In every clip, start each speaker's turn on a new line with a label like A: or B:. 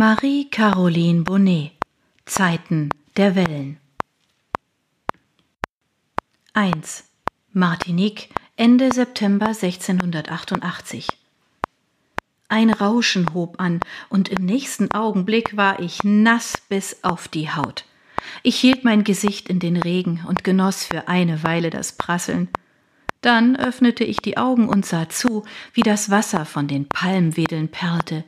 A: Marie-Caroline Bonnet Zeiten der Wellen 1. Martinique, Ende September 1688 Ein Rauschen hob an, und im nächsten Augenblick war ich nass bis auf die Haut. Ich hielt mein Gesicht in den Regen und genoss für eine Weile das Prasseln. Dann öffnete ich die Augen und sah zu, wie das Wasser von den Palmwedeln perlte,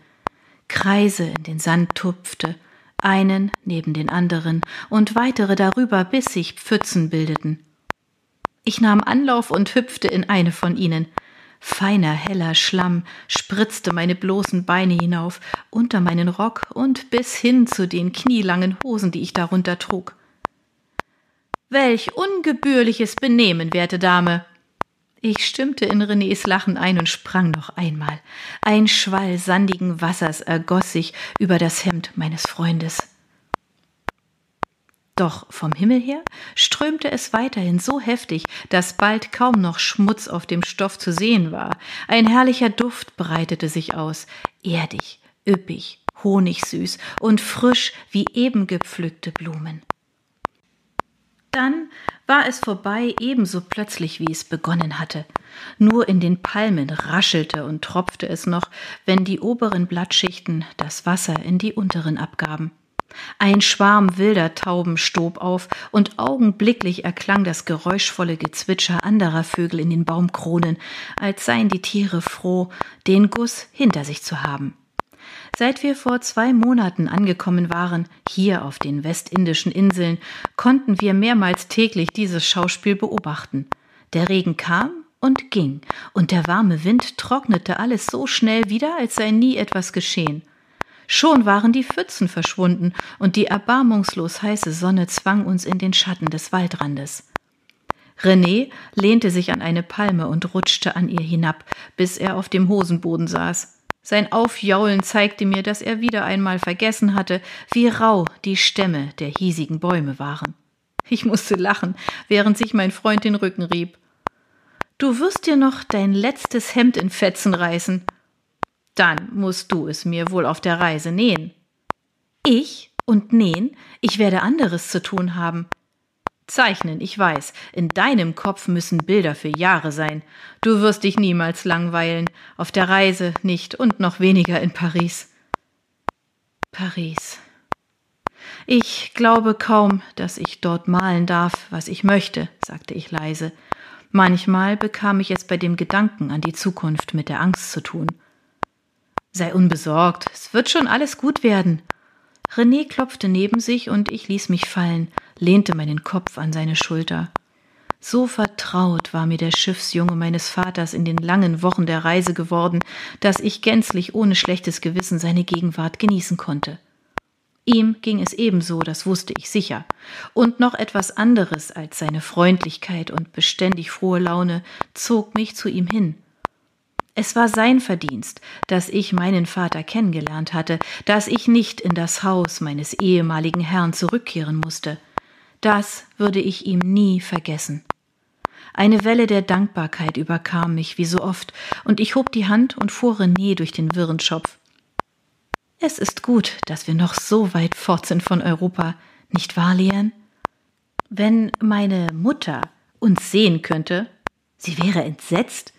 A: Kreise in den Sand tupfte, einen neben den anderen und weitere darüber, bis sich Pfützen bildeten. Ich nahm Anlauf und hüpfte in eine von ihnen. Feiner, heller Schlamm spritzte meine bloßen Beine hinauf, unter meinen Rock und bis hin zu den knielangen Hosen, die ich darunter trug. Welch ungebührliches Benehmen, werte Dame! Ich stimmte in Renés Lachen ein und sprang noch einmal. Ein Schwall sandigen Wassers ergoss sich über das Hemd meines Freundes. Doch vom Himmel her strömte es weiterhin so heftig, dass bald kaum noch Schmutz auf dem Stoff zu sehen war. Ein herrlicher Duft breitete sich aus, erdig, üppig, honigsüß und frisch wie eben gepflückte Blumen. Dann war es vorbei ebenso plötzlich, wie es begonnen hatte. Nur in den Palmen raschelte und tropfte es noch, wenn die oberen Blattschichten das Wasser in die unteren abgaben. Ein Schwarm wilder Tauben stob auf, und augenblicklich erklang das geräuschvolle Gezwitscher anderer Vögel in den Baumkronen, als seien die Tiere froh, den Guss hinter sich zu haben. Seit wir vor zwei Monaten angekommen waren, hier auf den westindischen Inseln, konnten wir mehrmals täglich dieses Schauspiel beobachten. Der Regen kam und ging, und der warme Wind trocknete alles so schnell wieder, als sei nie etwas geschehen. Schon waren die Pfützen verschwunden, und die erbarmungslos heiße Sonne zwang uns in den Schatten des Waldrandes. René lehnte sich an eine Palme und rutschte an ihr hinab, bis er auf dem Hosenboden saß. Sein Aufjaulen zeigte mir, dass er wieder einmal vergessen hatte, wie rau die Stämme der hiesigen Bäume waren. Ich musste lachen, während sich mein Freund den Rücken rieb. Du wirst dir noch dein letztes Hemd in Fetzen reißen, dann musst du es mir wohl auf der Reise nähen. Ich und nähen? Ich werde anderes zu tun haben. Zeichnen, ich weiß, in deinem Kopf müssen Bilder für Jahre sein. Du wirst dich niemals langweilen, auf der Reise nicht und noch weniger in Paris. Paris. Ich glaube kaum, dass ich dort malen darf, was ich möchte, sagte ich leise. Manchmal bekam ich es bei dem Gedanken an die Zukunft mit der Angst zu tun. Sei unbesorgt, es wird schon alles gut werden. René klopfte neben sich und ich ließ mich fallen, lehnte meinen Kopf an seine Schulter. So vertraut war mir der Schiffsjunge meines Vaters in den langen Wochen der Reise geworden, dass ich gänzlich ohne schlechtes Gewissen seine Gegenwart genießen konnte. Ihm ging es ebenso, das wusste ich sicher. Und noch etwas anderes als seine Freundlichkeit und beständig frohe Laune zog mich zu ihm hin. Es war sein Verdienst, dass ich meinen Vater kennengelernt hatte, dass ich nicht in das Haus meines ehemaligen Herrn zurückkehren musste. Das würde ich ihm nie vergessen. Eine Welle der Dankbarkeit überkam mich wie so oft, und ich hob die Hand und fuhr René durch den wirren Schopf. Es ist gut, dass wir noch so weit fort sind von Europa, nicht wahr, Lien? Wenn meine Mutter uns sehen könnte, sie wäre entsetzt.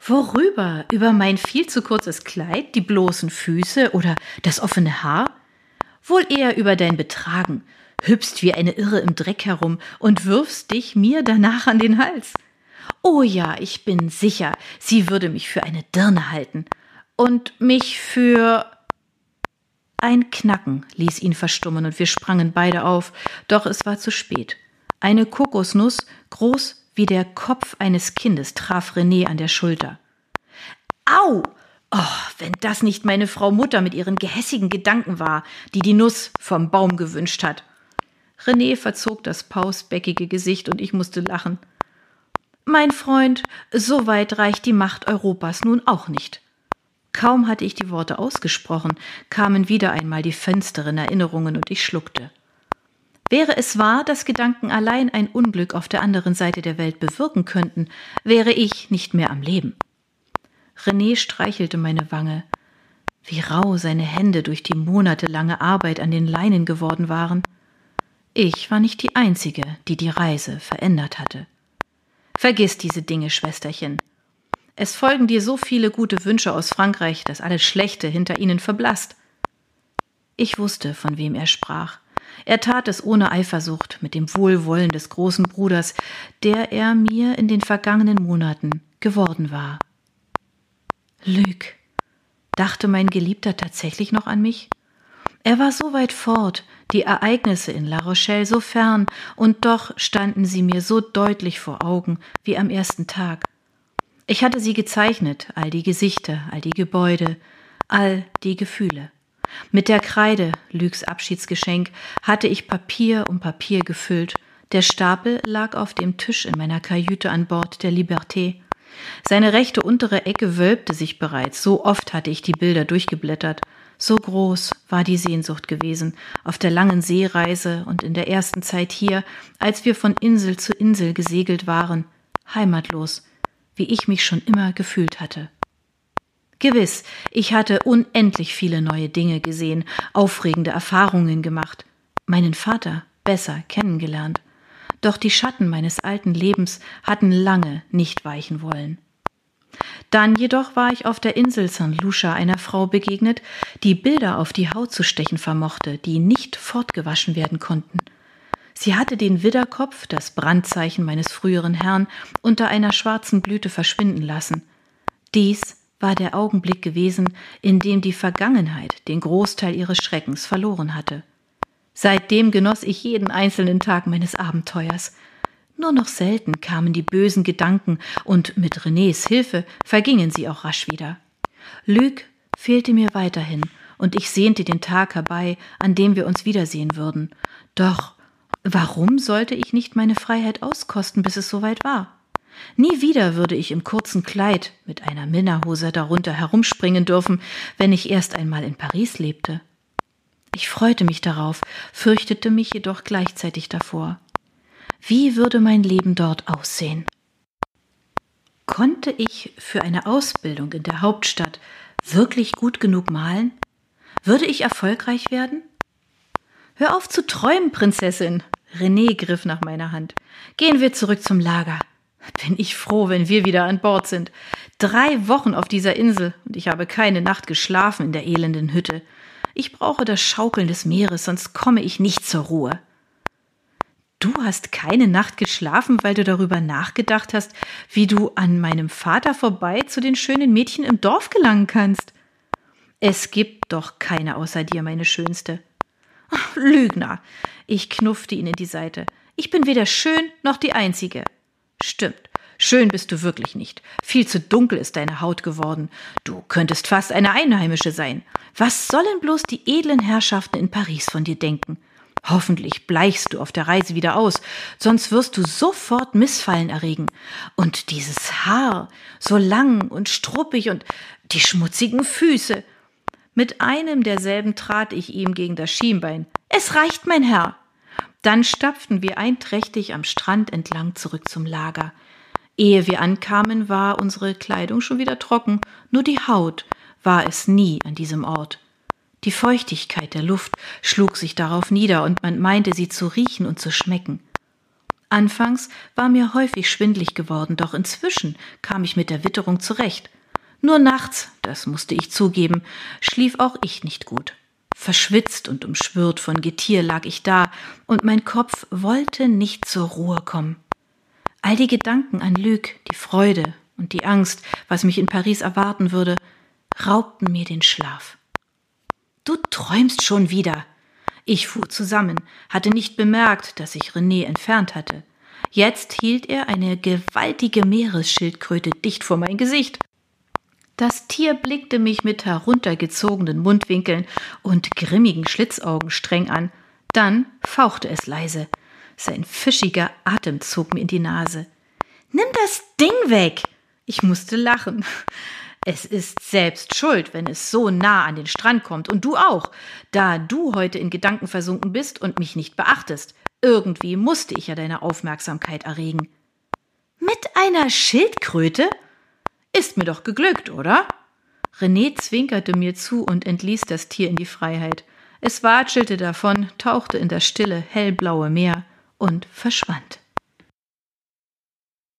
A: Worüber? Über mein viel zu kurzes Kleid, die bloßen Füße oder das offene Haar? Wohl eher über dein Betragen, hüpfst wie eine Irre im Dreck herum und wirfst dich mir danach an den Hals. Oh ja, ich bin sicher, sie würde mich für eine Dirne halten. Und mich für. Ein Knacken ließ ihn verstummen und wir sprangen beide auf, doch es war zu spät. Eine Kokosnuss, groß wie der Kopf eines Kindes traf René an der Schulter. Au! Oh, wenn das nicht meine Frau Mutter mit ihren gehässigen Gedanken war, die die Nuss vom Baum gewünscht hat. René verzog das pausbäckige Gesicht und ich musste lachen. Mein Freund, so weit reicht die Macht Europas nun auch nicht. Kaum hatte ich die Worte ausgesprochen, kamen wieder einmal die finsteren Erinnerungen und ich schluckte. Wäre es wahr, dass Gedanken allein ein Unglück auf der anderen Seite der Welt bewirken könnten, wäre ich nicht mehr am Leben. René streichelte meine Wange. wie rau seine Hände durch die monatelange Arbeit an den Leinen geworden waren. Ich war nicht die Einzige, die die Reise verändert hatte. Vergiss diese Dinge, Schwesterchen. Es folgen dir so viele gute Wünsche aus Frankreich, dass alles Schlechte hinter ihnen verblasst. Ich wusste, von wem er sprach. Er tat es ohne Eifersucht, mit dem Wohlwollen des großen Bruders, der er mir in den vergangenen Monaten geworden war. Lüg, dachte mein Geliebter tatsächlich noch an mich? Er war so weit fort, die Ereignisse in La Rochelle so fern, und doch standen sie mir so deutlich vor Augen wie am ersten Tag. Ich hatte sie gezeichnet, all die Gesichter, all die Gebäude, all die Gefühle. Mit der Kreide, Lügs Abschiedsgeschenk, hatte ich Papier um Papier gefüllt. Der Stapel lag auf dem Tisch in meiner Kajüte an Bord der Liberté. Seine rechte untere Ecke wölbte sich bereits, so oft hatte ich die Bilder durchgeblättert. So groß war die Sehnsucht gewesen, auf der langen Seereise und in der ersten Zeit hier, als wir von Insel zu Insel gesegelt waren, heimatlos, wie ich mich schon immer gefühlt hatte. Gewiss, ich hatte unendlich viele neue Dinge gesehen, aufregende Erfahrungen gemacht, meinen Vater besser kennengelernt. Doch die Schatten meines alten Lebens hatten lange nicht weichen wollen. Dann jedoch war ich auf der Insel St. Lucia einer Frau begegnet, die Bilder auf die Haut zu stechen vermochte, die nicht fortgewaschen werden konnten. Sie hatte den Widderkopf, das Brandzeichen meines früheren Herrn, unter einer schwarzen Blüte verschwinden lassen. Dies war der Augenblick gewesen, in dem die Vergangenheit den Großteil ihres Schreckens verloren hatte. Seitdem genoss ich jeden einzelnen Tag meines Abenteuers. Nur noch selten kamen die bösen Gedanken, und mit Renés Hilfe vergingen sie auch rasch wieder. Lüg fehlte mir weiterhin, und ich sehnte den Tag herbei, an dem wir uns wiedersehen würden. Doch warum sollte ich nicht meine Freiheit auskosten, bis es soweit war? Nie wieder würde ich im kurzen Kleid mit einer Minnerhose darunter herumspringen dürfen, wenn ich erst einmal in Paris lebte. Ich freute mich darauf, fürchtete mich jedoch gleichzeitig davor. Wie würde mein Leben dort aussehen? Konnte ich für eine Ausbildung in der Hauptstadt wirklich gut genug malen? Würde ich erfolgreich werden? Hör auf zu träumen, Prinzessin. René griff nach meiner Hand. Gehen wir zurück zum Lager. Bin ich froh, wenn wir wieder an Bord sind. Drei Wochen auf dieser Insel und ich habe keine Nacht geschlafen in der elenden Hütte. Ich brauche das Schaukeln des Meeres, sonst komme ich nicht zur Ruhe. Du hast keine Nacht geschlafen, weil du darüber nachgedacht hast, wie du an meinem Vater vorbei zu den schönen Mädchen im Dorf gelangen kannst. Es gibt doch keine außer dir, meine Schönste. Ach, Lügner. Ich knuffte ihn in die Seite. Ich bin weder schön noch die Einzige. Stimmt. Schön bist du wirklich nicht. Viel zu dunkel ist deine Haut geworden. Du könntest fast eine Einheimische sein. Was sollen bloß die edlen Herrschaften in Paris von dir denken? Hoffentlich bleichst du auf der Reise wieder aus, sonst wirst du sofort Missfallen erregen. Und dieses Haar, so lang und struppig und die schmutzigen Füße. Mit einem derselben trat ich ihm gegen das Schienbein. Es reicht, mein Herr. Dann stapften wir einträchtig am Strand entlang zurück zum Lager. Ehe wir ankamen, war unsere Kleidung schon wieder trocken, nur die Haut war es nie an diesem Ort. Die Feuchtigkeit der Luft schlug sich darauf nieder, und man meinte sie zu riechen und zu schmecken. Anfangs war mir häufig schwindlig geworden, doch inzwischen kam ich mit der Witterung zurecht. Nur nachts, das musste ich zugeben, schlief auch ich nicht gut. Verschwitzt und umschwirrt von Getier lag ich da, und mein Kopf wollte nicht zur Ruhe kommen. All die Gedanken an Lüg, die Freude und die Angst, was mich in Paris erwarten würde, raubten mir den Schlaf. Du träumst schon wieder. Ich fuhr zusammen, hatte nicht bemerkt, dass sich René entfernt hatte. Jetzt hielt er eine gewaltige Meeresschildkröte dicht vor mein Gesicht. Das Tier blickte mich mit heruntergezogenen Mundwinkeln und grimmigen Schlitzaugen streng an. Dann fauchte es leise. Sein fischiger Atem zog mir in die Nase. Nimm das Ding weg! Ich musste lachen. Es ist selbst schuld, wenn es so nah an den Strand kommt, und du auch, da du heute in Gedanken versunken bist und mich nicht beachtest. Irgendwie musste ich ja deine Aufmerksamkeit erregen. Mit einer Schildkröte? Ist mir doch geglückt, oder? René zwinkerte mir zu und entließ das Tier in die Freiheit. Es watschelte davon, tauchte in das stille, hellblaue Meer und verschwand.